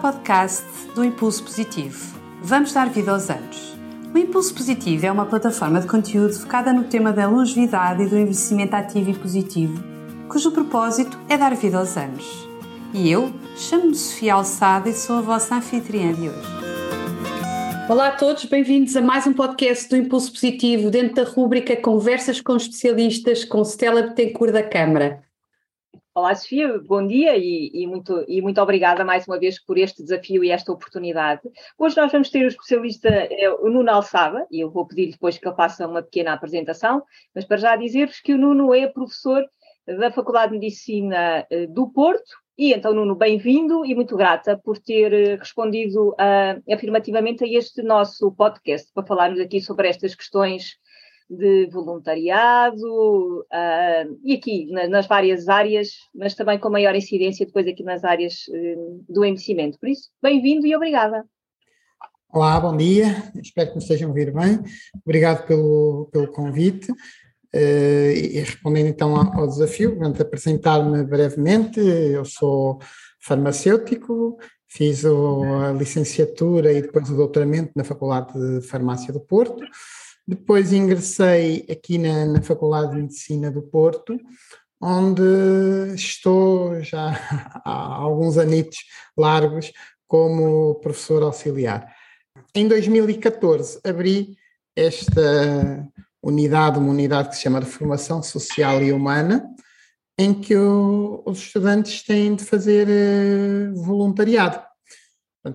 podcast do Impulso Positivo. Vamos dar vida aos anos. O Impulso Positivo é uma plataforma de conteúdo focada no tema da longevidade e do envelhecimento ativo e positivo, cujo propósito é dar vida aos anos. E eu chamo-me Sofia Alçada e sou a vossa anfitriã de hoje. Olá a todos, bem-vindos a mais um podcast do Impulso Positivo dentro da rúbrica Conversas com especialistas com Stella Betancourt da Câmara. Olá, Sofia, bom dia e, e, muito, e muito obrigada mais uma vez por este desafio e esta oportunidade. Hoje nós vamos ter o especialista é, o Nuno Alçada, e eu vou pedir depois que ele faça uma pequena apresentação, mas para já dizer-vos que o Nuno é professor da Faculdade de Medicina eh, do Porto, e então, Nuno, bem-vindo e muito grata por ter eh, respondido uh, afirmativamente a este nosso podcast, para falarmos aqui sobre estas questões de voluntariado uh, e aqui na, nas várias áreas, mas também com maior incidência depois aqui nas áreas uh, do envelhecimento. Por isso, bem-vindo e obrigada. Olá, bom dia, espero que me estejam a ouvir bem. Obrigado pelo, pelo convite. Uh, e respondendo então ao, ao desafio, vou apresentar-me brevemente. Eu sou farmacêutico, fiz a licenciatura e depois o doutoramento na Faculdade de Farmácia do Porto. Depois ingressei aqui na, na Faculdade de Medicina do Porto, onde estou já há alguns anitos largos como professor auxiliar. Em 2014 abri esta unidade, uma unidade que se chama de Formação Social e Humana, em que o, os estudantes têm de fazer uh, voluntariado.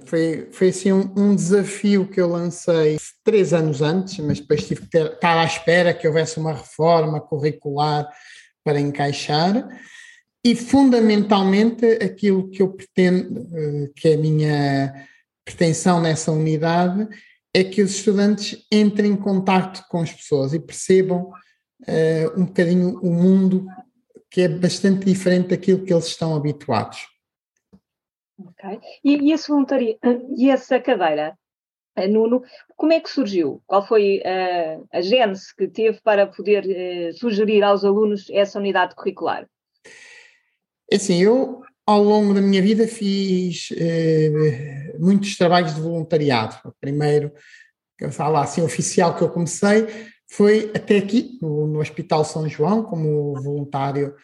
Foi, foi assim um, um, desafio que eu lancei três anos antes, mas depois tive que ter, estar à espera que houvesse uma reforma curricular para encaixar. E fundamentalmente aquilo que eu pretendo, eh, que é a minha pretensão nessa unidade, é que os estudantes entrem em contato com as pessoas e percebam uh, um bocadinho o mundo que é bastante diferente daquilo que eles estão habituados. Ok. E, e, esse voluntaria, e essa cadeira, eh, Nuno, como é que surgiu? Qual foi uh, a gênese que teve para poder uh, sugerir aos alunos essa unidade curricular? É assim, eu ao longo da minha vida fiz uh, muitos trabalhos de voluntariado. O primeiro, que eu falo assim, oficial que eu comecei foi até aqui, no, no Hospital São João, como voluntário,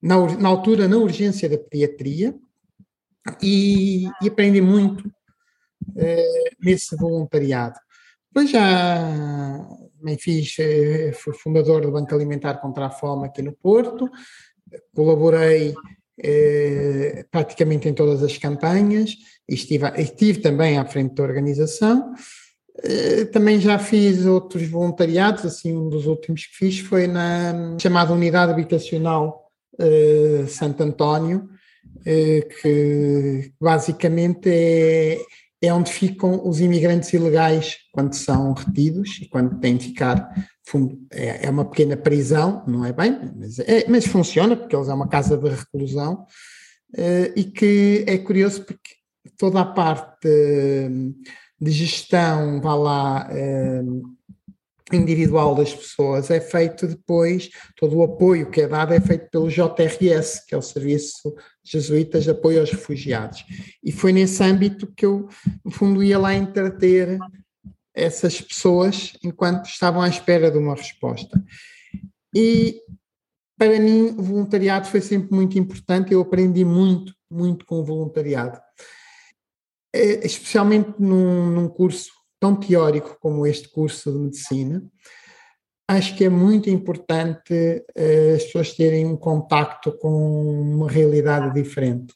na, na altura na urgência da pediatria, e, e aprendi muito uh, nesse voluntariado. Depois já me fiz, uh, fui fundador do Banco Alimentar contra a Fome aqui no Porto, colaborei uh, praticamente em todas as campanhas, e estive, estive também à frente da organização. Também já fiz outros voluntariados, assim, um dos últimos que fiz foi na chamada Unidade Habitacional Santo António, eh, que basicamente é, é onde ficam os imigrantes ilegais quando são retidos e quando têm de ficar. É, é uma pequena prisão, não é bem, mas, é, mas funciona porque eles é uma casa de reclusão eh, e que é curioso porque toda a parte de gestão, vá lá, eh, individual das pessoas é feito depois, todo o apoio que é dado é feito pelo JRS, que é o Serviço Jesuítas de Apoio aos Refugiados. E foi nesse âmbito que eu, no fundo, ia lá entreter essas pessoas enquanto estavam à espera de uma resposta. E para mim o voluntariado foi sempre muito importante, eu aprendi muito, muito com o voluntariado. Eh, especialmente num, num curso tão teórico como este curso de medicina, acho que é muito importante uh, as pessoas terem um contacto com uma realidade diferente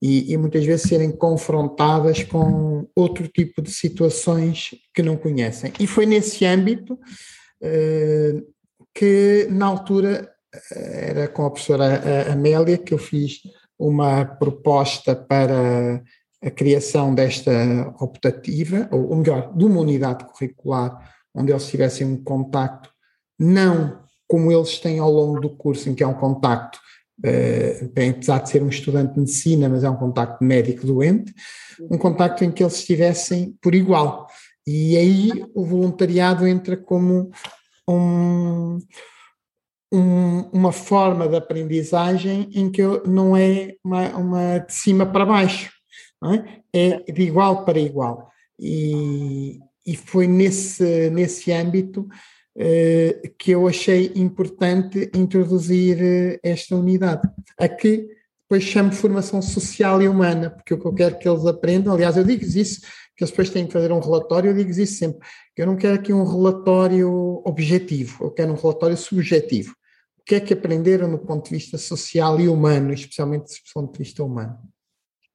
e, e, muitas vezes serem confrontadas com outro tipo de situações que não conhecem. E foi nesse âmbito uh, que, na altura, eh, era com a professora Amélia que eu fiz uma proposta para a criação desta optativa, ou, melhor, de uma unidade curricular onde eles tivessem um contacto, não como eles têm ao longo do curso, em que é um contacto, uh, bem, apesar de ser um estudante de medicina, mas é um contacto médico-doente, um contacto em que eles estivessem por igual. E aí o voluntariado entra como um, um, uma forma de aprendizagem em que não é uma, uma de cima para baixo, é? é de igual para igual. E, e foi nesse, nesse âmbito uh, que eu achei importante introduzir uh, esta unidade, a que depois chamo de formação social e humana, porque o que eu quero que eles aprendam, aliás, eu digo isso, que eles depois têm que fazer um relatório, eu digo isso sempre, que eu não quero aqui um relatório objetivo, eu quero um relatório subjetivo. O que é que aprenderam no ponto de vista social e humano, especialmente do ponto de vista humano?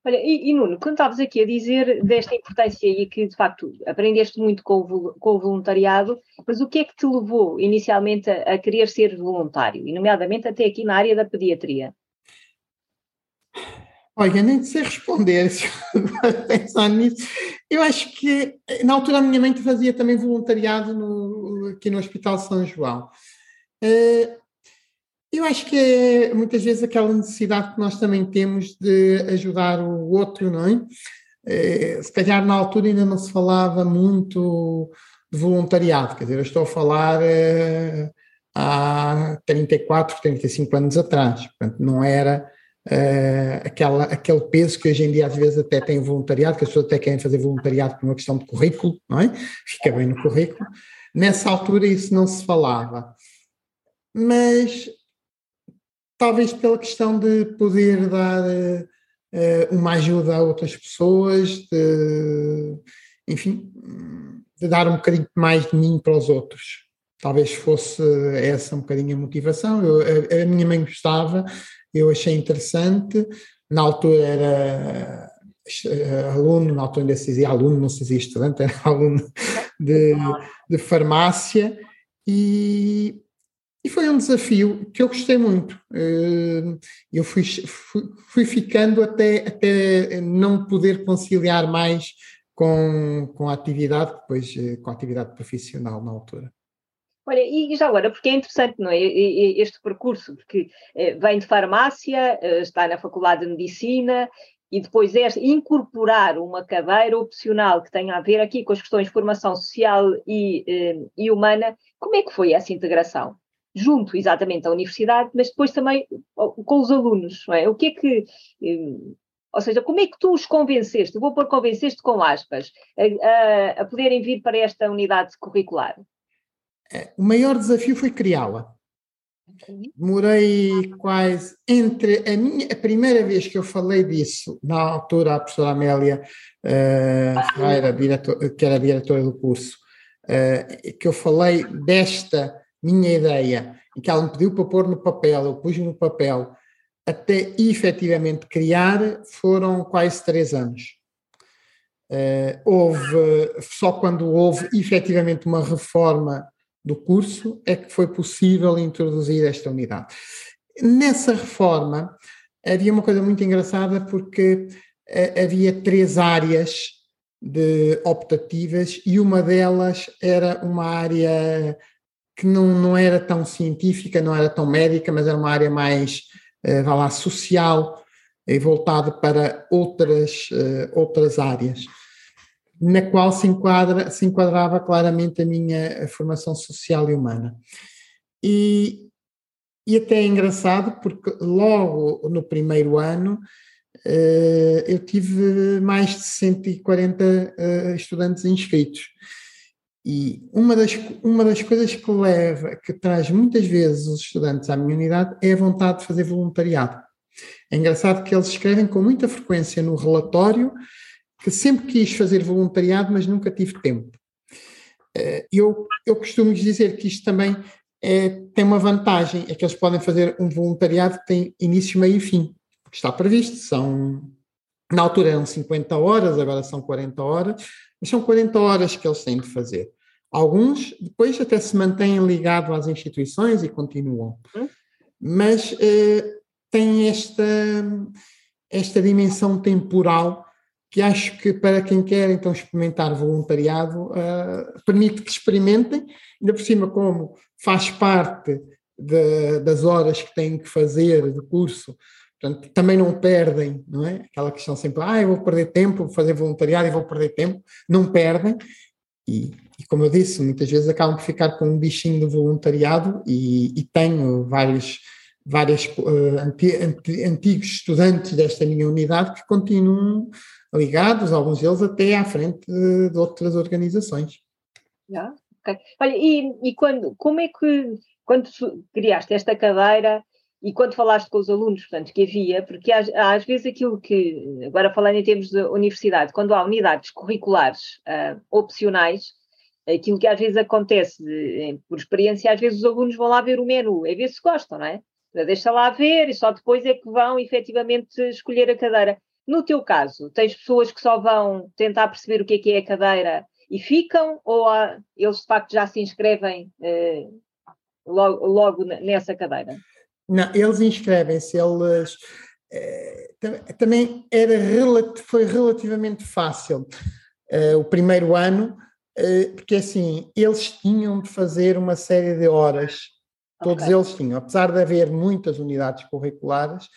Olha, e, e, Nuno, quando estavas aqui a dizer desta importância e que de facto aprendeste muito com o, com o voluntariado, mas o que é que te levou inicialmente a, a, querer ser voluntário, e nomeadamente até aqui na área da pediatria? Olha, nem sei responder, pensar nisso. Eu acho que na altura a minha mãe fazia também voluntariado no, aqui no Hospital São João. Uh, eu acho que é muitas vezes aquela necessidade que nós também temos de ajudar o outro, não é? é? Se calhar na altura ainda não se falava muito de voluntariado, quer dizer, eu estou a falar é, há 34, 35 anos atrás, portanto não era é, aquela, aquele peso que hoje em dia às vezes até tem voluntariado, que as pessoas até querem fazer voluntariado por uma questão de currículo, não é? Fica bem no currículo. Nessa altura isso não se falava. Mas talvez pela questão de poder dar uh, uma ajuda a outras pessoas, de, enfim, de dar um bocadinho mais de mim para os outros. Talvez fosse essa um bocadinho a motivação. Eu, a, a, minha mãe gostava, eu achei interessante. Na altura era eh, aluno, na altura ainda se dizia aluno, não se dizia estudante, era aluno de, de farmácia. E, e foi um desafio que eu gostei muito. Eh, eu fui, fui, fui, ficando até, até não poder conciliar mais com, com a atividade, depois eh, com a atividade profissional na altura. Olha, e já agora, porque é interessante, não é? Este percurso, porque eh, vem de farmácia, está na Faculdade de Medicina e depois é incorporar uma cadeira opcional que tenha a ver aqui com as questões de formação social e, e humana. Como é que foi essa integração? Junto exatamente à universidade, mas depois também com os alunos, não é? O que é que. Hum, ou seja, como é que tu os convenceste? Vou pôr convenceste com aspas, a, a, a poderem vir para esta unidade curricular? É, o maior desafio foi criá-la. Demorei quase entre a minha a primeira vez que eu falei disso, na altura a professora Amélia uh, Ferreira, diretor, que era diretora do curso, uh, que eu falei desta minha ideia, em que ela me pediu para pôr no papel, eu pus no papel, até efetivamente criar, foram quase três anos. Uh, houve, só quando houve efetivamente uma reforma do curso é que foi possível introduzir esta unidade. Nessa reforma havia uma coisa muito engraçada porque uh, havia três áreas de optativas e uma delas era uma área que não, não era tão científica, não era tão médica, mas era uma área mais, uh, vá lá, social e voltada para outras, uh, outras áreas, na qual se, enquadra, se enquadrava claramente a minha formação social e humana. E, e até é engraçado, porque logo no primeiro ano uh, eu tive mais de 140 uh, estudantes inscritos. E uma das, uma das coisas que leva, que traz muitas vezes os estudantes à minha unidade é a vontade de fazer voluntariado. É engraçado que eles escrevem com muita frequência no relatório que sempre quis fazer voluntariado, mas nunca tive tempo. Eh, eu, eu costumo dizer que isto também é, tem uma vantagem, é que eles podem fazer um voluntariado que tem início, meio e fim, porque está previsto, são, na altura eram 50 horas, agora são 40 horas, mas são 40 horas que eles têm de fazer. Alguns depois até se mantêm ligados às instituições e continuam. Hum? Mas eh, tem esta, esta dimensão temporal que acho que para quem quer então experimentar voluntariado uh, permite que experimentem, ainda por cima como faz parte de, das horas que têm que fazer do curso, Portanto, também não perdem, não é? Aquela questão sempre, ah, eu vou perder tempo, vou fazer voluntariado e vou perder tempo. Não perdem. E, e, como eu disse, muitas vezes acabam por ficar com um bichinho do voluntariado e, e tenho vários, vários uh, anti, anti, antigos estudantes desta minha unidade que continuam ligados, alguns deles até à frente de, de outras organizações. Yeah, okay. Olha, e, e quando, como é que, quando criaste esta cadeira, e quando falaste com os alunos, portanto, que havia, porque às, às, vezes aquilo que, agora falando em termos de universidade, quando há unidades curriculares uh, opcionais, aquilo que às vezes acontece, de, por experiência, às vezes os alunos vão lá ver o menu, é ver se gostam, não é? Deixa lá ver e só depois é que vão efetivamente escolher a cadeira. No teu caso, tens pessoas que só vão tentar perceber o que é que é a cadeira e ficam, ou há, eles de facto já se inscrevem uh, logo, logo nessa cadeira? Não, eles inscrevem-se, eles. Eh, também era, foi relativamente fácil eh, o primeiro ano, eh, porque assim, eles tinham de fazer uma série de horas, todos okay. eles tinham, apesar de haver muitas unidades curriculares,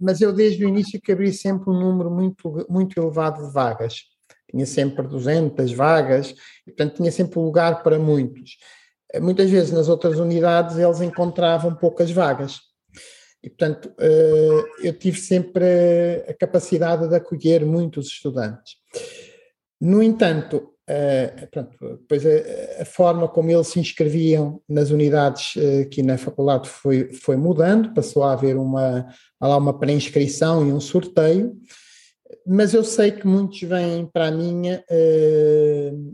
mas eu desde o início que abri sempre um número muito, muito elevado de vagas. Tinha sempre 200 vagas, e, portanto tinha sempre lugar para muitos muitas vezes nas outras unidades eles encontravam poucas vagas. E, portanto, eh, eu tive sempre a capacidade de acolher muitos estudantes. No entanto, eh, pronto, depois a, forma como eles se inscreviam nas unidades eh, aqui na faculdade foi, foi mudando, passou a haver uma, lá uma pré-inscrição e um sorteio, mas eu sei que muitos vêm para a minha,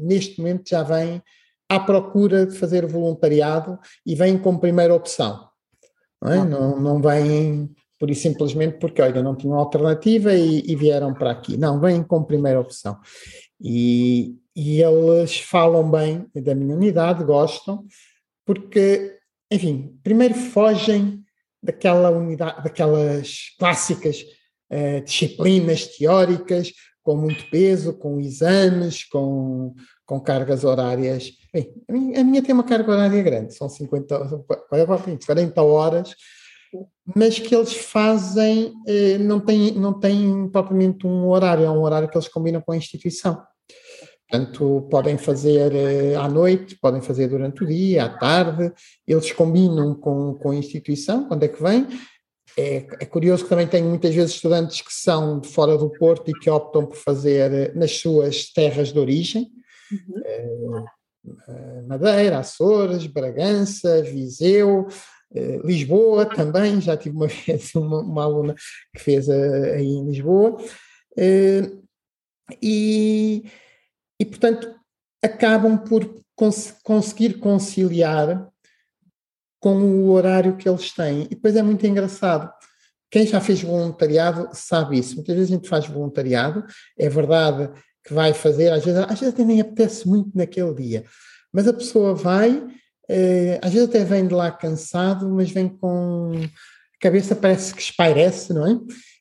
neste momento já vêm à procura de fazer voluntariado e vêm como primeira opção. Não, é? não, não vêm por isso simplesmente porque, olha, não tinham alternativa e, e vieram para aqui. Não, vêm como primeira opção. E, e eles falam bem da minha unidade, gostam, porque, enfim, primeiro fogem daquela unidade, daquelas clássicas uh, disciplinas teóricas com muito peso, com exames, com, com cargas horárias. Bem, a minha tem uma carga horária grande, são 50, 40 horas, mas que eles fazem, eh, não têm, não têm propriamente um horário, é um horário que eles combinam com a instituição. Portanto, podem fazer eh, à noite, podem fazer durante o dia, à tarde, eles combinam com, com a instituição, quando é que vem. É, é curioso que também tenho muitas vezes estudantes que são de fora do Porto e que optam por fazer eh, nas suas terras de origem, uhum. Madeira, Açores, Bragança, Viseu, Lisboa também, já tive uma vez uma, uma aluna que fez aí em Lisboa, e, e portanto acabam por cons conseguir conciliar com o horário que eles têm. E depois é muito engraçado. Quem já fez voluntariado sabe isso. Muitas vezes a gente faz voluntariado, é verdade que vai fazer, às vezes, às vezes até nem apetece muito naquele dia, mas a pessoa vai, eh, às vezes até vem de lá cansado, mas vem com a cabeça parece que espairece, não é?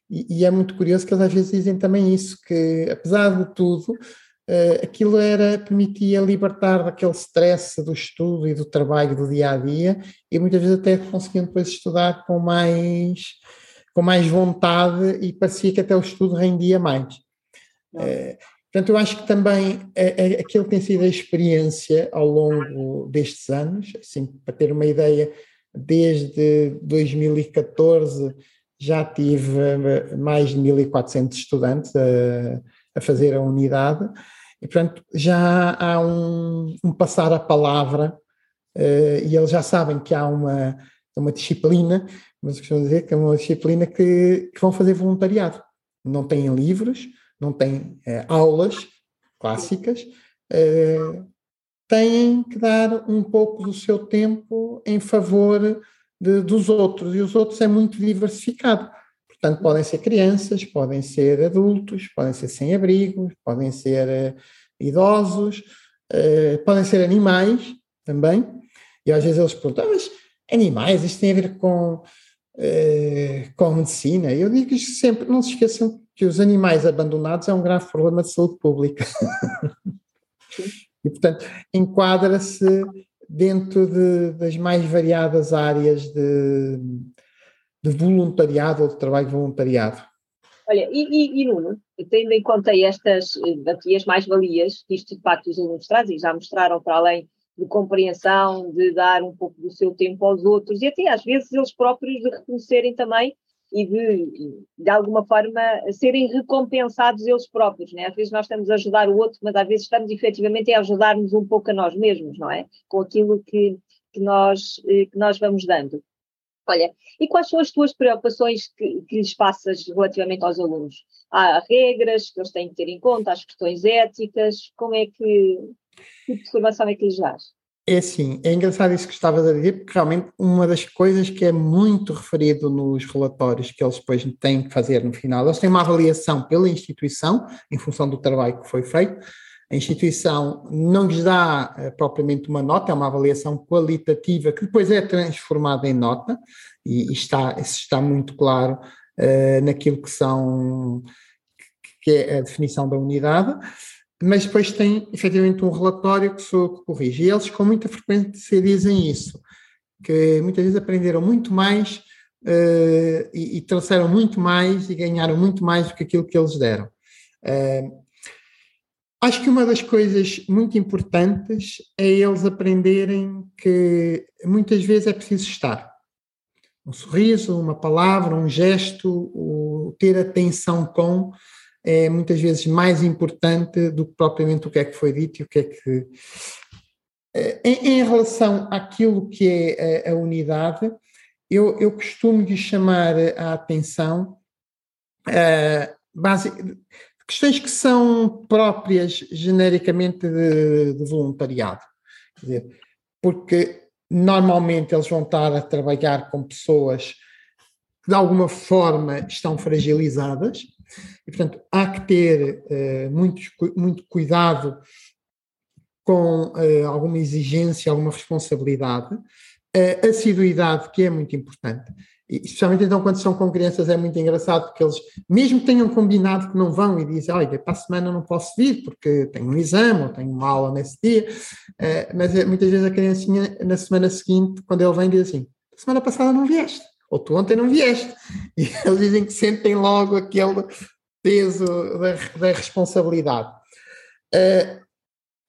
E, e é muito curioso que eles às vezes dizem também isso, que apesar de tudo, uh, aquilo era, permitia libertar daquele stress do estudo e do trabalho do dia a dia, e muitas vezes até conseguiam depois estudar com mais, com mais vontade e parecia que até o estudo rendia mais. Portanto, eu acho que também é, é, aquilo tem sido a experiência ao longo destes anos, assim, para ter uma ideia, desde 2014 já tive eh, mais de 1.400 estudantes a, a, fazer a unidade, e portanto já há um, um passar a palavra, uh, e eles já sabem que há uma, uma disciplina, mas costumo dizer que é uma disciplina que, que vão fazer voluntariado. Não têm livros, não têm é, aulas clássicas, é, têm que dar um pouco do seu tempo em favor de, dos outros, e os outros é muito diversificado. Portanto, podem ser crianças, podem ser adultos, podem ser sem-abrigo, podem ser é, idosos, podem ser animais também. E às vezes eles perguntam, ah, mas animais, isto tem a ver com, com medicina? Eu digo sempre, não se esqueçam que os animais abandonados é um grave problema de saúde pública. e, portanto, enquadra-se dentro de, das mais variadas áreas de, de, voluntariado ou de trabalho voluntariado. Olha, e, e, e Nuno, tendo em conta estas aqui as mais-valias que isto de facto os alunos trazem, já mostraram para além de compreensão, de dar um pouco do seu tempo aos outros e até às vezes eles próprios de reconhecerem também e de, de alguma forma, serem recompensados eles próprios, né? Às vezes nós estamos a ajudar o outro, mas às vezes estamos efetivamente a ajudar-nos um pouco a nós mesmos, não é? Com aquilo que, que, nós, eh, que nós vamos dando. Olha, e quais são as tuas preocupações que, que lhes passas relativamente aos alunos? Há regras que eles têm que ter em conta, as questões éticas, como é que, que formação é que lhes dás? É assim, é engraçado isso que estavas a dizer, porque realmente uma das coisas que é muito referido nos relatórios que eles depois têm que fazer no final, eles têm uma avaliação pela instituição, em função do trabalho que foi feito. A instituição não lhes dá uh, propriamente uma nota, é uma avaliação qualitativa que depois é transformada em nota, e, e está, está muito claro uh, naquilo que são que é a definição da unidade mas depois tem efetivamente um relatório que sou que corrige. E eles com muita frequência dizem isso, que muitas vezes aprenderam muito mais uh, e, e, trouxeram muito mais e ganharam muito mais do que aquilo que eles deram. Uh, acho que uma das coisas muito importantes é eles aprenderem que muitas vezes é preciso estar. Um sorriso, uma palavra, um gesto, o ter atenção com é muitas vezes mais importante do que propriamente o que é que foi dito e o que é que. Eh, em, em relação àquilo que é a, a unidade, eu, eu, costumo lhe chamar a atenção uh, base, questões que são próprias genericamente de, de voluntariado. Dizer, porque normalmente eles vão estar a trabalhar com pessoas que de alguma forma estão fragilizadas, e, portanto, há que ter uh, muito, muito cuidado com uh, alguma exigência, alguma responsabilidade, assiduidade, que é muito importante. E, especialmente então quando são com crianças é muito engraçado, porque eles, mesmo que tenham combinado que não vão e dizem, olha, para a semana não posso vir porque tenho um exame ou tenho uma aula nesse dia, uh, mas muitas vezes a criancinha, na semana seguinte, quando ele vem, diz assim, semana passada não vieste ou tu ontem não vieste. E eles dizem que sentem logo aquele peso da, da responsabilidade. Uh,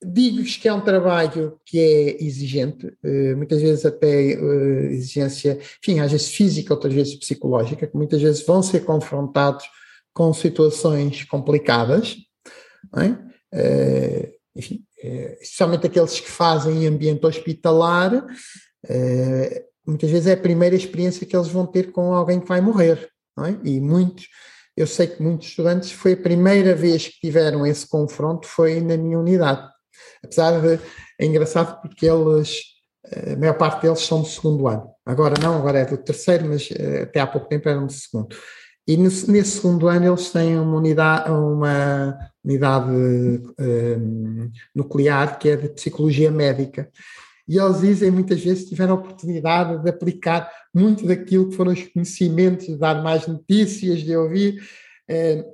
Digo-vos que é um trabalho que é exigente, uh, muitas vezes até uh, exigência, enfim, às vezes física, outras vezes psicológica, que muitas vezes vão ser confrontados com situações complicadas, é? enfim, especialmente aqueles que fazem em ambiente hospitalar, muitas vezes é a primeira experiência que eles vão ter com alguém que vai morrer, não é? E muitos, eu sei que muitos estudantes foi a primeira vez que tiveram esse confronto foi na minha unidade. Apesar de, é engraçado porque eles, a maior parte deles são do segundo ano. Agora não, agora é do terceiro, mas eh, até há pouco tempo eram do segundo. E nesse, segundo ano eles têm uma unidade, uma unidade um, nuclear que é de psicologia médica e eles dizem muitas vezes tiveram a oportunidade de aplicar muito daquilo que foram os conhecimentos, de dar mais notícias, de ouvir. Eh,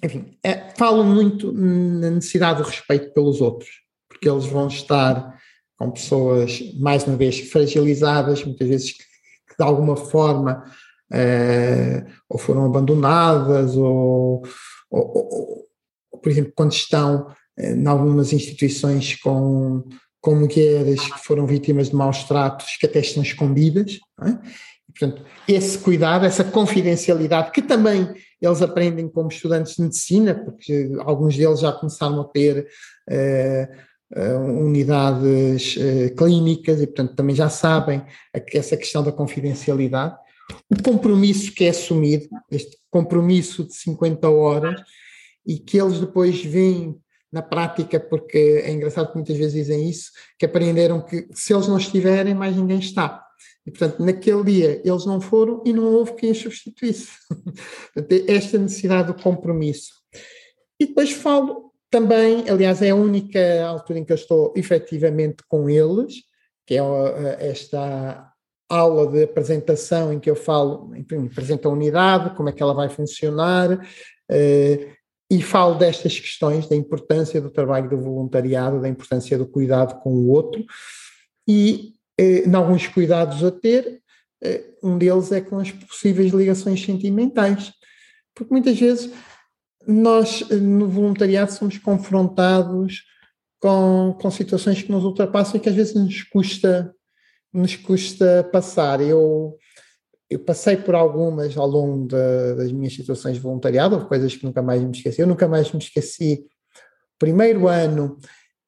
enfim, é, muito na necessidade de respeito pelos outros, porque eles vão estar com pessoas, mais uma vez, fragilizadas, muitas vezes que, que de alguma forma é, ou foram abandonadas, ou, ou, ou, por exemplo, quando estão em algumas instituições com com mulheres que foram vítimas de maus tratos que até estão escondidas. É? E, portanto, esse cuidado, essa confidencialidade, que também eles aprendem como estudantes de medicina, porque alguns deles já começaram a ter uh, uh, unidades uh, clínicas e, portanto, também já sabem essa questão da confidencialidade. O compromisso que é assumido, este compromisso de 50 horas, e que eles depois veem na prática, porque é engraçado que muitas vezes dizem isso, que aprenderam que se eles não estiverem, mais ninguém está. E, portanto, naquele dia eles não foram e não houve quem os substituísse. é esta necessidade do compromisso. E depois falo também, aliás, é a única altura em que eu estou efetivamente com eles, que é esta aula de apresentação em que eu falo, apresento a unidade, como é que ela vai funcionar, eh, e falo destas questões, da importância do trabalho do voluntariado, da importância do cuidado com o outro e, eh, em alguns cuidados a ter, eh, um deles é com as possíveis ligações sentimentais. Porque muitas vezes nós, eh, no voluntariado, somos confrontados com, com situações que nos ultrapassam e que às vezes nos custa, nos custa passar. Eu eu passei por algumas ao longo de, das minhas situações de voluntariado, coisas que nunca mais me esqueci. Eu nunca mais me esqueci. Primeiro ano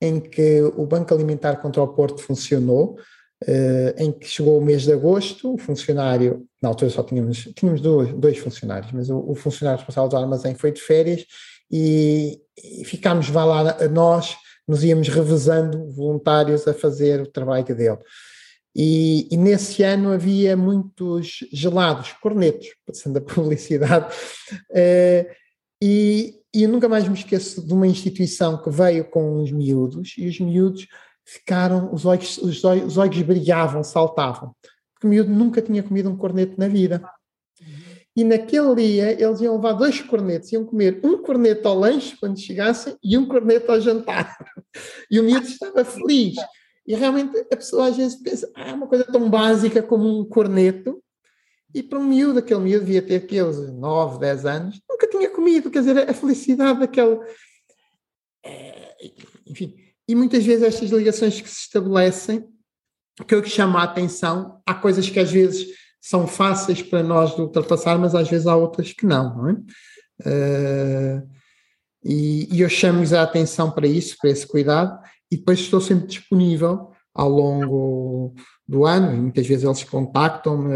em que o Banco Alimentar contra o Porto funcionou, uh, em que chegou o mês de agosto, o funcionário, na altura só tínhamos, tínhamos dois, dois funcionários, mas o, o, funcionário responsável do armazém foi de férias e, e ficámos, lá, nós nos íamos revezando voluntários a fazer o trabalho dele. E, e, nesse ano havia muitos gelados, cornetos, passando a publicidade, uh, e, e eu nunca mais me esqueço de uma instituição que veio com os miúdos, e os miúdos ficaram, os olhos, os olhos, os olhos brilhavam, saltavam, porque o miúdo nunca tinha comido um corneto na vida. E naquele dia eles iam levar dois cornetos, iam comer um corneto ao lanche quando chegassem e um corneto ao jantar. E o miúdo estava feliz. E realmente a pessoa às vezes pensa, ah, uma coisa tão básica como um corneto, e para um miúdo, aquele miúdo devia ter aqueles 9, 10 anos, nunca tinha comido, quer dizer, a felicidade daquele. É, enfim, e muitas vezes estas ligações que se estabelecem, que é o que chama a atenção, há coisas que às vezes são fáceis para nós de ultrapassar, mas às vezes há outras que não, não é? Uh, e, e, eu chamo-lhes a atenção para isso, para esse cuidado, e depois estou sempre disponível ao longo do ano, e muitas vezes eles contactam-me,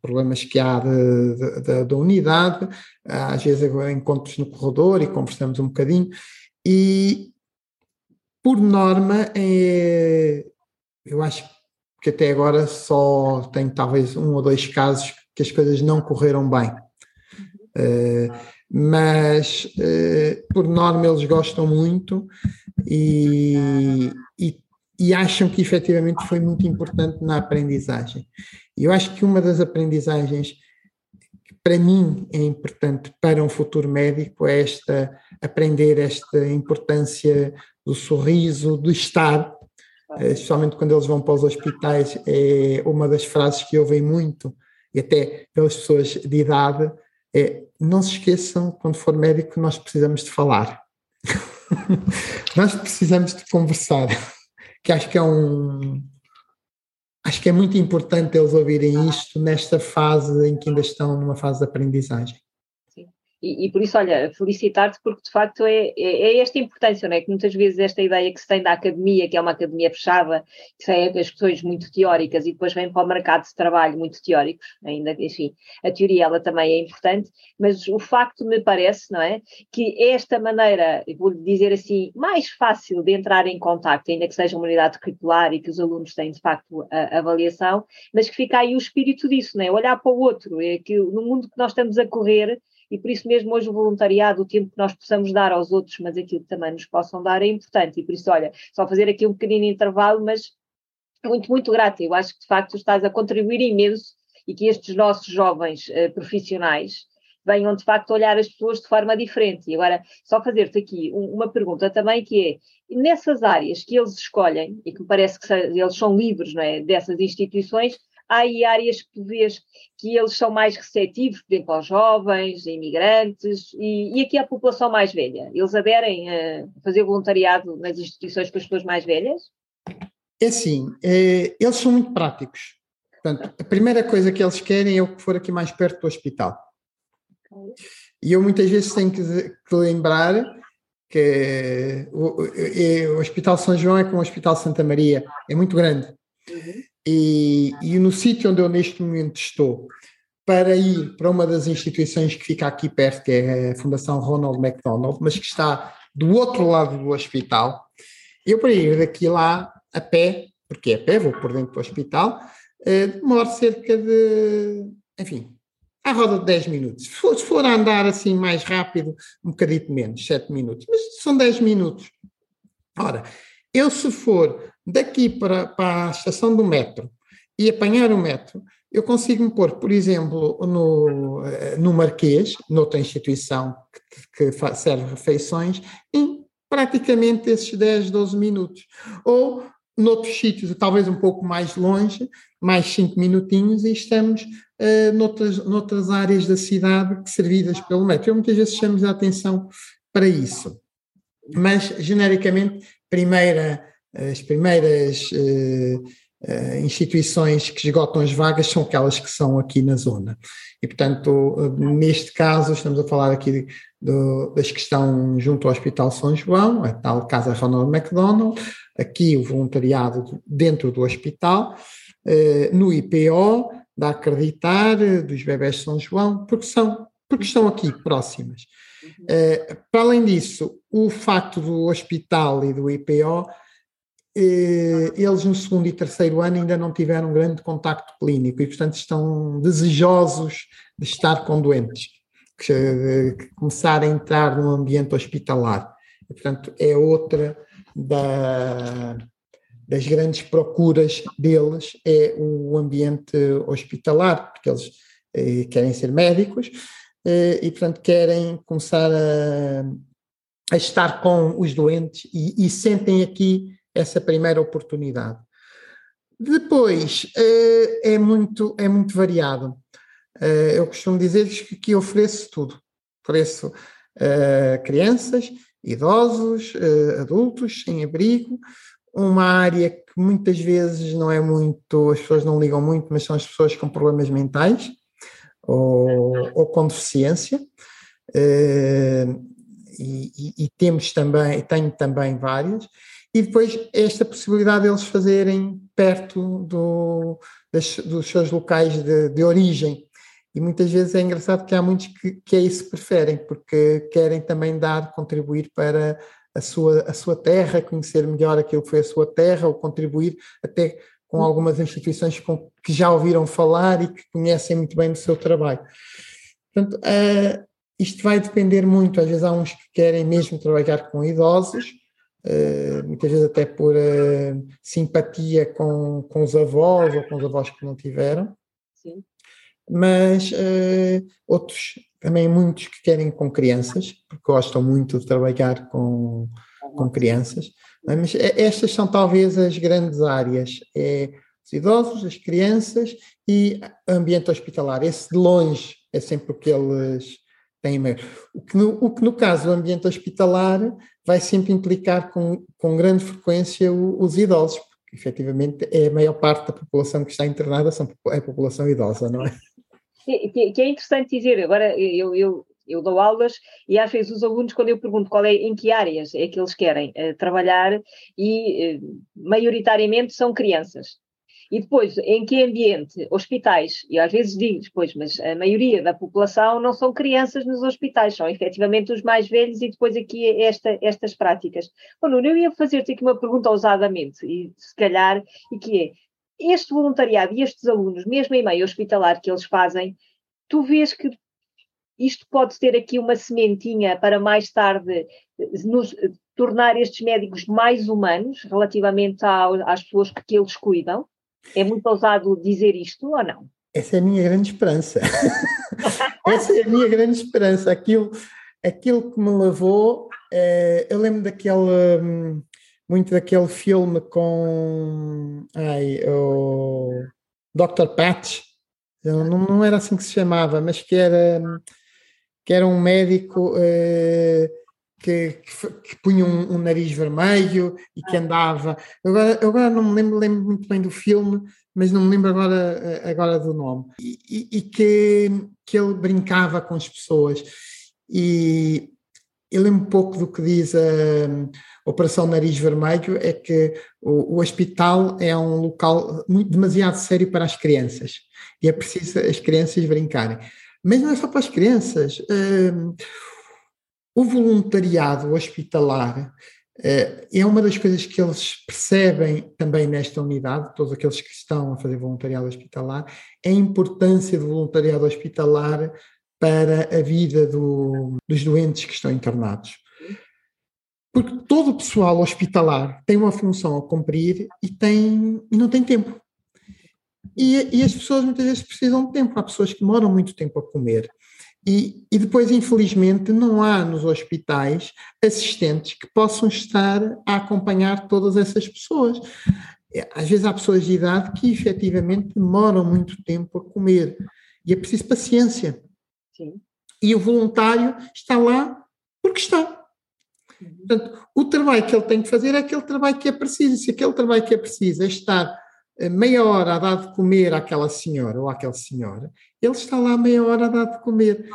problemas que há da unidade, às vezes encontros no corredor e conversamos um bocadinho, e, por norma, é, eu acho que até agora só tenho talvez um ou dois casos que as coisas não correram bem. Uh, mas, uh, por norma, eles gostam muito e, e, e, acham que efetivamente foi muito importante na aprendizagem. E eu acho que uma das aprendizagens que para mim é importante para um futuro médico é esta aprender esta importância do sorriso, do estar, eh, especialmente quando eles vão para os hospitais, é uma das frases que ouvem muito, e até pelas pessoas de idade, é não se esqueçam, quando for médico, nós precisamos de falar. nós precisamos de conversar, que acho que é um... Acho que é muito importante eles ouvirem isto nesta fase em que ainda estão numa fase de aprendizagem. E, por isso, olha, felicitar-te porque de facto é, é, é, esta importância, não é? Que muitas vezes esta ideia que se tem da academia, que é uma academia fechada, que tem as questões muito teóricas e depois vem para o mercado de trabalho muito teóricos, ainda, enfim, a teoria ela também é importante, mas o facto me parece, não é? Que esta maneira, vou dizer assim, mais fácil de entrar em contacto, ainda que seja uma unidade curricular e que os alunos têm de facto a, a avaliação, mas que fica aí o espírito disso, não é? Olhar para o outro, é que no mundo que nós estamos a correr, e por isso mesmo hoje o voluntariado, o tempo que nós possamos dar aos outros, mas aquilo que também nos possam dar é importante. E por isso, olha, só fazer aqui um pequenino intervalo, mas muito, muito grata. Eu acho que de facto estás a contribuir imenso e que estes nossos jovens uh, profissionais venham de facto olhar as pessoas de forma diferente. E agora, só fazer-te aqui um, uma pergunta também que é, nessas áreas que eles escolhem, e que me parece que eles são livres não é, dessas instituições, há aí áreas que tu vês que eles são mais receptivos, por exemplo, aos jovens, imigrantes e, e aqui a população mais velha. Eles aderem a fazer voluntariado nas instituições com as pessoas mais velhas? É assim, é, eles são muito práticos. Portanto, a primeira coisa que eles querem é o que for aqui mais perto do hospital. E eu muitas vezes tenho que, que lembrar que o, o, o, Hospital São João é como o Hospital Santa Maria, é muito grande. Uhum. E, e no sítio onde eu neste momento estou, para ir para uma das instituições que fica aqui perto, que é a Fundação Ronald McDonald, mas que está do outro lado do hospital, eu para ir daqui lá a pé, porque é a pé, vou por dentro do hospital, uh, demoro cerca de, enfim, à roda de 10 minutos. Se for, se for a andar assim mais rápido, um bocadinho menos, 7 minutos, mas são 10 minutos. Ora, eu se for daqui para, para a estação do metro e apanhar o metro, eu consigo me pôr, por exemplo, no, eh, no Marquês, noutra instituição que, que serve refeições, em praticamente esses 10, 12 minutos. Ou noutros sítios, talvez um pouco mais longe, mais 5 minutinhos, e estamos uh, noutras, noutras áreas da cidade servidas pelo metro. Eu muitas vezes chamo a atenção para isso. Mas, genericamente, primeira, as primeiras uh, uh, instituições que esgotam as vagas são aquelas que são aqui na zona. E, portanto, neste caso, estamos a falar aqui do, das que estão junto ao Hospital São João, a tal Casa Ronald McDonald, aqui o voluntariado dentro do hospital, no IPO, da Acreditar, dos Bebés São João, porque são, porque estão aqui próximas. Uh, para além disso, o facto do hospital e do IPO eles no segundo e terceiro ano ainda não tiveram grande contacto clínico e, portanto, estão desejosos de estar com doentes, que, que começar a entrar no ambiente hospitalar. E, portanto, é outra da, das grandes procuras deles, é o ambiente hospitalar, porque eles eh, querem ser médicos eh, e, portanto, querem começar a, a estar com os doentes e, e sentem aqui essa primeira oportunidade. Depois, eh, é muito, é muito variado. Eh, eu costumo dizer-lhes que ofereço tudo. Ofereço eh, crianças, idosos, adultos em abrigo, uma área que muitas vezes não é muito, as pessoas não ligam muito, mas são as pessoas com problemas mentais ou, ou com deficiência. E, e, e, temos também, tenho também várias, e depois esta possibilidade deles fazerem perto do, das, dos seus locais de, de, origem. E muitas vezes é engraçado que há muitos que, que é isso preferem, porque querem também dar, contribuir para a sua, a sua terra, conhecer melhor aquilo que foi a sua terra, ou contribuir até com algumas instituições com, que já ouviram falar e que conhecem muito bem do seu trabalho. Portanto, uh, isto vai depender muito, às vezes há uns que querem mesmo trabalhar com idosos, Uh, muitas vezes até por uh, simpatia com, com os avós ou com os avós que não tiveram. Sim. Mas uh, outros, também muitos que querem com crianças, porque gostam muito de trabalhar com, com crianças. Mas estas são talvez as grandes áreas. É os idosos, as crianças e ambiente hospitalar. Esse de longe é sempre o que eles têm maior. O que no, o que no caso do ambiente hospitalar vai sempre implicar com, com grande frequência os idosos, porque efetivamente é a maior parte da população que está internada são, é a população idosa, não é? Que, que é interessante dizer, agora eu, eu, eu dou aulas e às vezes os alunos, quando eu pergunto qual é, em que áreas é que eles querem uh, trabalhar, e uh, maioritariamente são crianças. E depois, em que ambiente? Hospitais. E às vezes digo, pois, mas a maioria da população não são crianças nos hospitais, são efetivamente os mais velhos e depois aqui esta, estas práticas. Bom, Nuno, eu ia fazer-te aqui uma pergunta ousadamente, e se calhar, e que é, este voluntariado e estes alunos, mesmo em meio hospitalar que eles fazem, tu vês que isto pode ter aqui uma sementinha para mais tarde nos tornar estes médicos mais humanos relativamente às pessoas que eles cuidam? É muito ousado dizer isto ou não? Essa é a minha grande esperança. Essa é a minha grande esperança. Aquilo, aquilo que me levou, é, eu lembro daquele, hum, muito daquele filme com ai, o Dr. Patch, não, não era assim que se chamava, mas que era, que era um médico. É, que, que, que punha um, um, nariz vermelho e que ah. andava. Agora, agora não me lembro, lembro muito bem do filme, mas não me lembro agora, agora do nome. E, e, e que, que ele brincava com as pessoas. E eu lembro um pouco do que diz a, Operação Nariz Vermelho: é que o, o hospital é um local muito, demasiado sério para as crianças e é preciso as crianças brincarem. Mas não é só para as crianças. Uh, o voluntariado hospitalar eh, é uma das coisas que eles percebem também nesta unidade, todos aqueles que estão a fazer voluntariado hospitalar, é a importância do voluntariado hospitalar para a vida do, dos doentes que estão internados. Porque todo o pessoal hospitalar tem uma função a cumprir e, tem, e não tem tempo. E, e as pessoas muitas vezes precisam de tempo. Há pessoas que demoram muito tempo a comer. E, e, depois, infelizmente, não há nos hospitais assistentes que possam estar a acompanhar todas essas pessoas. Às vezes há pessoas de idade que efetivamente demoram muito tempo a comer e é preciso paciência. Sim. E o voluntário está lá porque está. Portanto, o trabalho que ele tem que fazer é aquele trabalho que é preciso. Se aquele trabalho que é preciso é estar meia hora a dar de comer àquela senhora ou àquela senhora, ele está lá meia hora a dar de comer.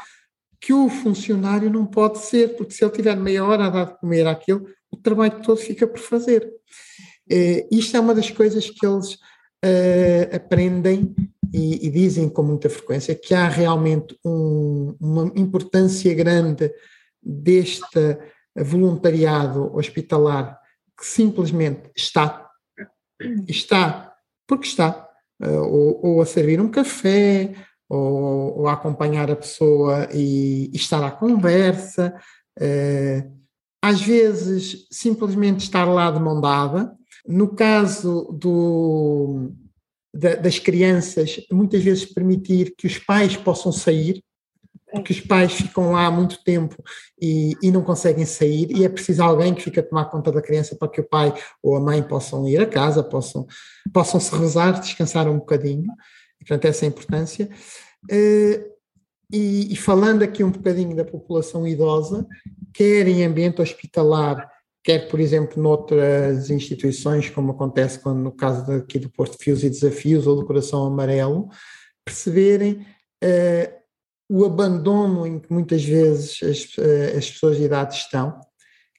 Que o funcionário não pode ser, porque se ele tiver meia hora a dar de comer àquilo, o trabalho todo fica por fazer. Uh, isto é uma das coisas que eles uh, aprendem e, e, dizem com muita frequência que há realmente um, uma importância grande deste voluntariado hospitalar que simplesmente está, está, porque está, uh, ou, ou, a servir um café, ou, ou a acompanhar a pessoa e, e estar à conversa, uh, às vezes simplesmente estar lá de mão dada. No caso do, da, das crianças, muitas vezes permitir que os pais possam sair, porque os pais ficam lá há muito tempo e, e, não conseguem sair, e é preciso alguém que fique a tomar conta da criança para que o pai ou a mãe possam ir a casa, possam, possam se rezar, descansar um bocadinho. E, portanto, essa é a importância. Uh, e, e, falando aqui um bocadinho da população idosa, quer em ambiente hospitalar, quer, por exemplo, noutras instituições, como acontece quando, no caso aqui do Porto Fios e Desafios ou do Coração Amarelo, perceberem uh, o abandono em que muitas vezes as, uh, as pessoas de idade estão,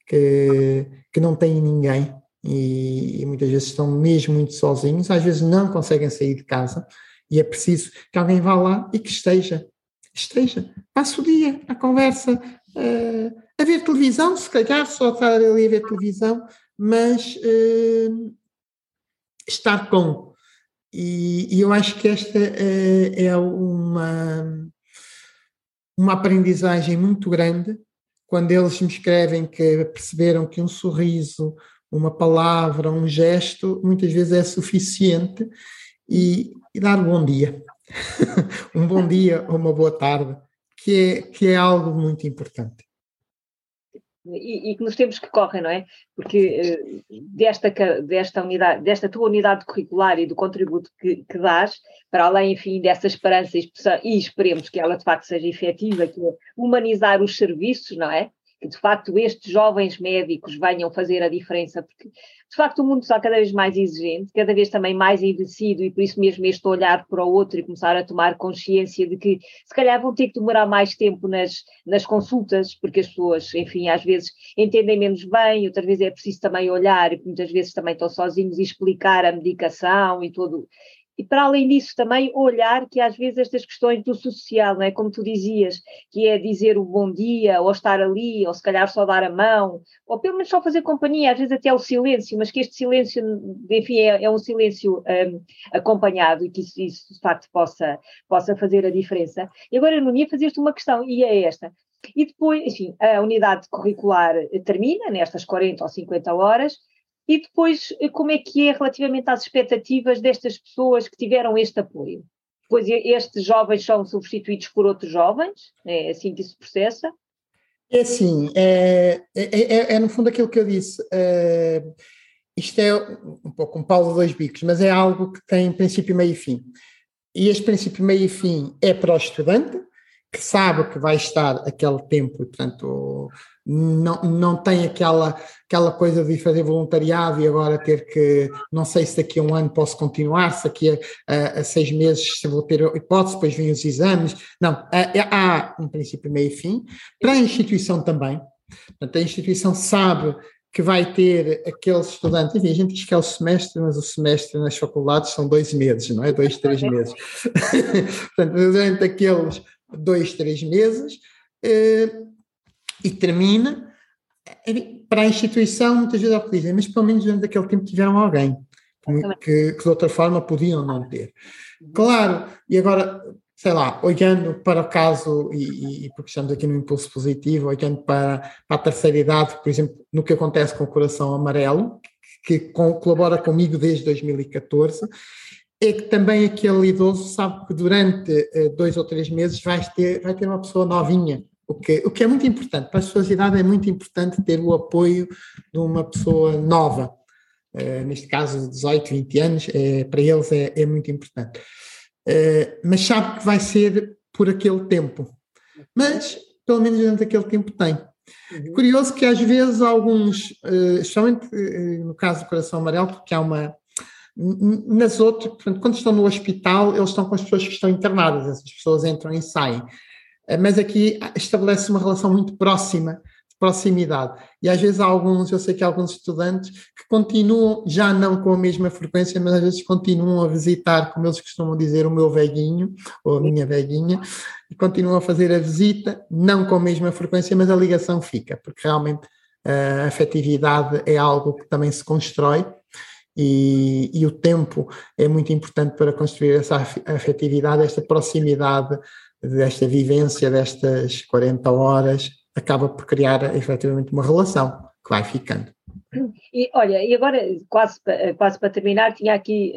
que, que não têm ninguém e, e muitas vezes estão mesmo muito sozinhos, às vezes não conseguem sair de casa e é preciso que alguém vá lá e que esteja esteja, passe o dia à conversa, uh, a ver televisão, se calhar só estar ali a ver televisão, mas uh, estar com. E, e, eu acho que esta uh, é uma, uma aprendizagem muito grande quando eles me escrevem que perceberam que um sorriso, uma palavra, um gesto, muitas vezes é suficiente e, e dar um bom dia. um bom dia ou uma boa tarde, que é, que é algo muito importante. E, e, que nos tempos que correm, não é? Porque uh, desta, desta unidade, desta tua unidade curricular e do contributo que, que dás, para além, enfim, dessa esperança e esperemos que ela de facto seja efetiva, que é humanizar os serviços, não é? Que de facto estes jovens médicos venham fazer a diferença, porque de facto o mundo está cada vez mais exigente, cada vez também mais envelhecido e por isso mesmo este olhar para o outro e começar a tomar consciência de que se calhar vão ter que demorar mais tempo nas, nas consultas, porque as pessoas, enfim, às vezes entendem menos bem, outras vezes é preciso também olhar e muitas vezes também estão sozinhos e explicar a medicação e todo, e para além disso também olhar que às vezes estas questões do social, não é? como tu dizias, que é dizer o bom dia, ou estar ali, ou se calhar só dar a mão, ou pelo menos só fazer companhia, às vezes até o silêncio, mas que este silêncio, enfim, é, é um silêncio um, acompanhado e que isso, isso, de facto possa, possa fazer a diferença. E agora, Nunia, fazer-te uma questão, e é esta. E depois, enfim, a unidade curricular termina nestas 40 ou 50 horas, e depois, eh, como é que é relativamente às expectativas destas pessoas que tiveram este apoio? Pois estes jovens são substituídos por outros jovens? É assim que isso processa? É assim, é, é, é, é, no fundo aquilo que eu disse. É, isto é um pouco um pau de dois bicos, mas é algo que tem princípio, meio e fim. E este princípio, meio e fim é para o estudante, que sabe que vai estar aquele tempo, portanto, não, não tem aquela, aquela coisa de fazer voluntariado e agora ter que, não sei se daqui a um ano posso continuar, se daqui a, a, a seis meses se vou ter hipótese, depois vêm os exames. Não, há, há um princípio meio e fim. Para a instituição também, portanto, a instituição sabe que vai ter aqueles estudantes, enfim, a gente diz que é o semestre, mas o semestre nas faculdades são dois meses, não é? Dois, três meses. Portanto, durante aqueles dois, três meses, eh, e termina. Para a instituição, muitas vezes é o que dizem, mas pelo menos durante aquele tempo tiveram alguém que, que de outra forma podiam não ter. Claro, e agora, sei lá, olhando para o caso, e, e porque estamos aqui no impulso positivo, olhando para, para a terceira idade, por exemplo, no que acontece com o Coração Amarelo, que com, colabora comigo desde 2014, é que também aquele idoso sabe que durante uh, dois ou três meses vai ter, vai ter uma pessoa novinha, o que, o que é muito importante. Para a sociedade é muito importante ter o apoio de uma pessoa nova, uh, neste caso 18, 20 anos, é, para eles é, é muito importante. Mas sabe que vai ser por aquele tempo. Mas, pelo menos durante aquele tempo tem. Uhum. Curioso que às vezes alguns, especialmente no caso do coração amarelo, porque há uma Nas outras, portanto, quando estão no hospital, eles estão com as pessoas que estão internadas, essas pessoas entram e saem. Eh, mas aqui estabelece uma relação muito próxima proximidade. E às vezes há alguns, eu sei que há alguns estudantes que continuam, já não com a mesma frequência, mas às vezes continuam a visitar, como eles costumam dizer, o meu velhinho ou a minha velhinha, e continuam a fazer a visita, não com a mesma frequência, mas a ligação fica, porque realmente a afetividade é algo que também se constrói. E, e o tempo é muito importante para construir essa afetividade, esta proximidade desta vivência destas 40 horas acaba por criar efetivamente uma relação que vai ficando. E olha, e agora, quase, quase para terminar, tinha aqui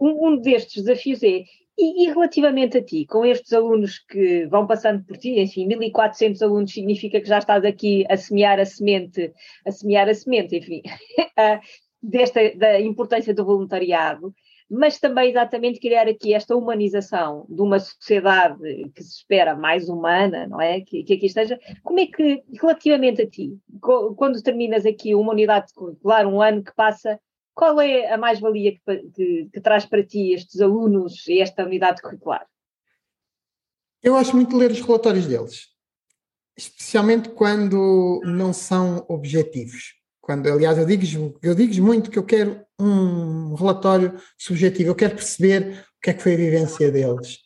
uh, um, um, destes desafios é, e, e, relativamente a ti, com estes alunos que vão passando por ti, enfim, 1400 alunos significa que já estás aqui a semear a semente, a semear a semente, enfim, uh, desta, da importância do voluntariado mas também exatamente criar aqui esta humanização de uma sociedade que se espera mais humana, não é? Que, que aqui esteja. Como é que, relativamente a ti, quando terminas aqui uma unidade curricular, um ano que passa, qual é a mais-valia que, que, que, traz para ti estes alunos e esta unidade curricular? Eu gosto muito ler os relatórios deles, especialmente quando não são objetivos. Quando, aliás, eu digo, eu digo muito que eu quero um relatório subjetivo, eu quero perceber o que é que foi a vivência deles,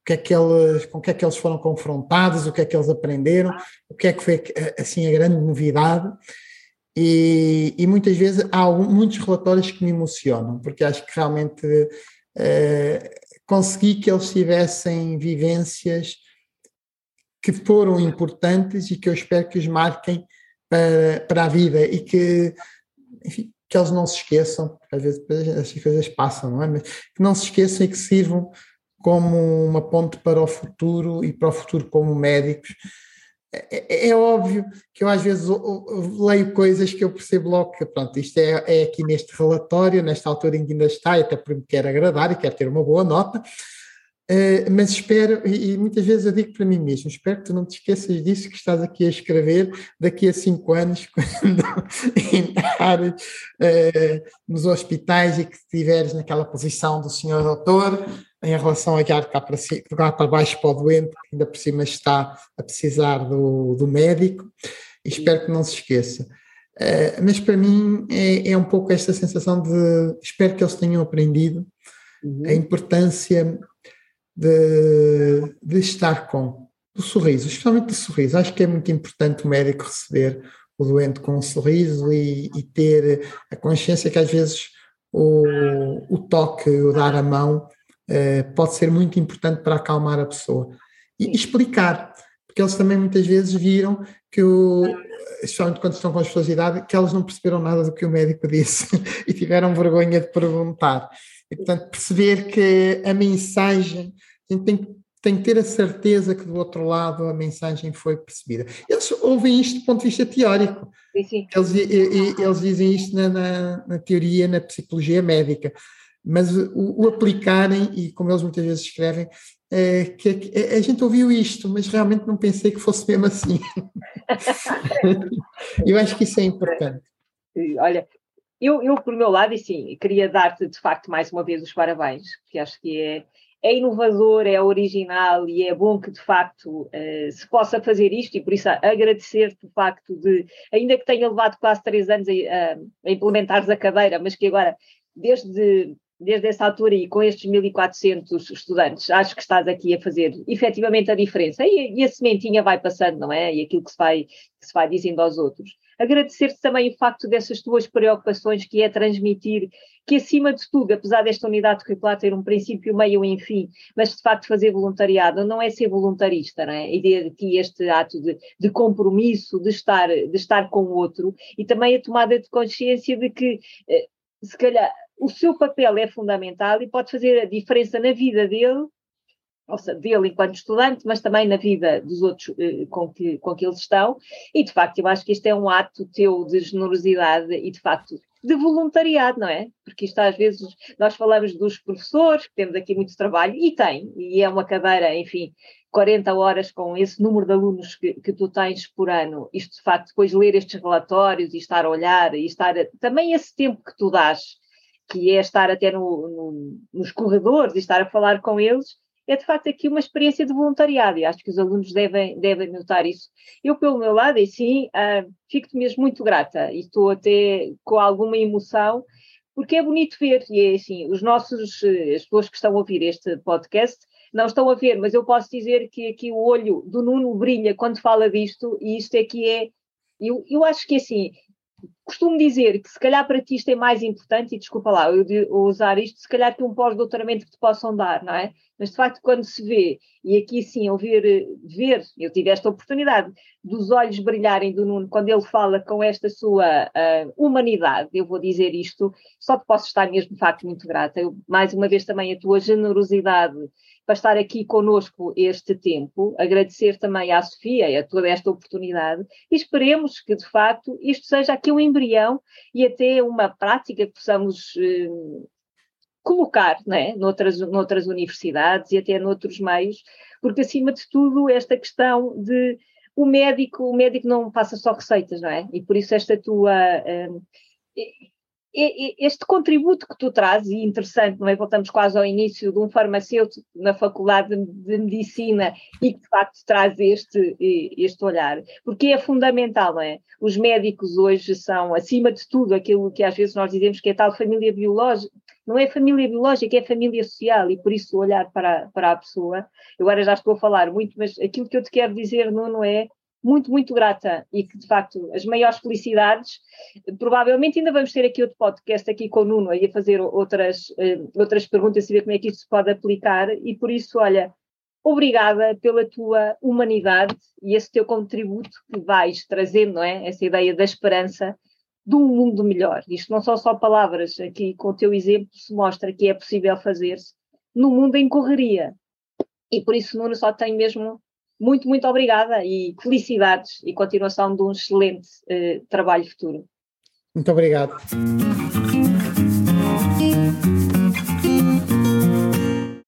o que é que eles, com o que é que eles foram confrontados, o que é que eles aprenderam, o que é que foi assim a grande novidade. E, e muitas vezes há muitos relatórios que me emocionam, porque acho que realmente eh, consegui que eles tivessem vivências que foram importantes e que eu espero que os marquem para, para a vida e que, enfim, que eles não se esqueçam, às vezes as coisas passam, não é? Mas que não se esqueçam e que sirvam como uma ponte para o futuro e para o futuro como médicos. É, é, é óbvio que eu às vezes leio coisas que eu percebo logo que, pronto, isto é, é aqui neste relatório, nesta altura em que ainda está, até porque me quer agradar e quer ter uma boa nota, Uh, mas espero, e, e, muitas vezes eu digo para mim mesmo, espero que tu não te esqueças disso que estás aqui a escrever daqui a cinco anos, quando entrares uh, nos hospitais e que estiveres naquela posição do senhor doutor, em relação a olhar cá para, si, cá para baixo para o doente, que ainda por cima está a precisar do, do médico, e espero que não se esqueça. Uh, mas para mim é, é, um pouco esta sensação de espero que eles tenham aprendido uhum. a importância de, de estar com o sorriso, especialmente o sorriso. Acho que é muito importante o médico receber o doente com um sorriso e, e ter a consciência que às vezes o, o toque, o dar a mão, eh, pode ser muito importante para acalmar a pessoa. E, explicar, porque eles também muitas vezes viram que o, especialmente quando estão com a de idade, que elas não perceberam nada do que o médico disse e tiveram vergonha de perguntar. E, portanto, perceber que a mensagem, a gente tem, tem que ter a certeza que do outro lado a mensagem foi percebida. Eles ouvem isto do ponto de vista teórico. Sim, sim. Eles, eles dizem isto na, na, na, teoria, na psicologia médica. Mas o, o, aplicarem, e como eles muitas vezes escrevem, é, que, que a gente ouviu isto, mas realmente não pensei que fosse mesmo assim. Eu acho que isso é importante. Olha, eu, eu, por meu lado, e sim, queria dar-te de facto mais uma vez os parabéns, porque acho que é, é inovador, é original e é bom que de facto uh, se possa fazer isto e por isso agradecer-te o facto de, ainda que tenha levado quase três anos a, a, implementares a cadeira, mas que agora, desde desde essa altura e com estes 1.400 estudantes, acho que estás aqui a fazer efetivamente a diferença. E, e, a sementinha vai passando, não é? E aquilo que se vai, que se vai dizendo aos outros. Agradecer-te também o facto dessas tuas preocupações, que é transmitir que, acima de tudo, apesar desta unidade curricular ter um princípio, meio e fim, mas de facto fazer voluntariado não é ser voluntarista, não é? A ideia de que este ato de, de compromisso, de estar, de estar com o outro, e também a tomada de consciência de que, eh, se calhar, o seu papel é fundamental e pode fazer a diferença na vida dele, seja, dele enquanto estudante, mas também na vida dos outros eh, com, que, com que eles estão. E, de facto, eu acho que isto é um ato teu de generosidade e, de facto, de voluntariado, não é? Porque isto às vezes nós falamos dos professores, que temos aqui muito trabalho, e tem, e é uma cadeira, enfim, 40 horas com esse número de alunos que, que tu tens por ano. Isto, de facto, depois ler estes relatórios e estar a olhar e estar. A, também esse tempo que tu dás que é estar até no, no, nos corredores e estar a falar com eles, é de facto aqui uma experiência de voluntariado e acho que os alunos devem, devem notar isso. Eu, pelo meu lado, e sim, uh, fico-te mesmo muito grata e estou até com alguma emoção, porque é bonito ver, e é assim, os nossos, eh, as pessoas que estão a ouvir este podcast não estão a ver, mas eu posso dizer que aqui o olho do Nuno brilha quando fala disto, e isto é que é, eu, eu acho que assim, costumo dizer que se calhar para ti isto é mais importante, e desculpa lá eu, eu usar isto, se calhar que um pós-doutoramento que te possam dar, não é? Mas de facto, quando se vê, e aqui sim, eu ver, ver, eu tive esta oportunidade dos olhos brilharem do Nuno quando ele fala com esta sua uh, humanidade, eu vou dizer isto, só te posso estar mesmo de facto muito grata. Eu, mais uma vez também a tua generosidade para estar aqui conosco este tempo, agradecer também à Sofia e a toda esta oportunidade e esperemos que, de facto, isto seja aqui um embrião e até uma prática que possamos eh, colocar né, noutras, noutras universidades e até noutros meios, porque, acima de tudo, esta questão de o médico, o médico não passa só receitas, não é? E por isso esta tua... Eh, este contributo que tu trazes, e interessante, não é? Voltamos quase ao início de um farmacêutico na Faculdade de Medicina e que de facto traz este, este olhar, porque é fundamental, não é? Os médicos hoje são, acima de tudo, aquilo que às vezes nós dizemos que é tal família biológica, não é família biológica, é família social, e por isso olhar para, para a pessoa. Eu agora já estou a falar muito, mas aquilo que eu te quero dizer, Nuno, é muito, muito grata e que, de facto, as maiores felicidades. Provavelmente ainda vamos ter aqui outro podcast aqui com o Nuno aí a fazer outras, uh, outras perguntas e ver como é que isso se pode aplicar e por isso, olha, obrigada pela tua humanidade e esse teu contributo que vais trazendo, não é? Essa ideia da esperança de um mundo melhor. Isto não são só palavras, aqui com o teu exemplo se mostra que é possível fazer-se no mundo em correria. E por isso, Nuno, só tenho mesmo muito, muito obrigada e felicidades e continuação de um excelente uh, trabalho futuro. Muito obrigado.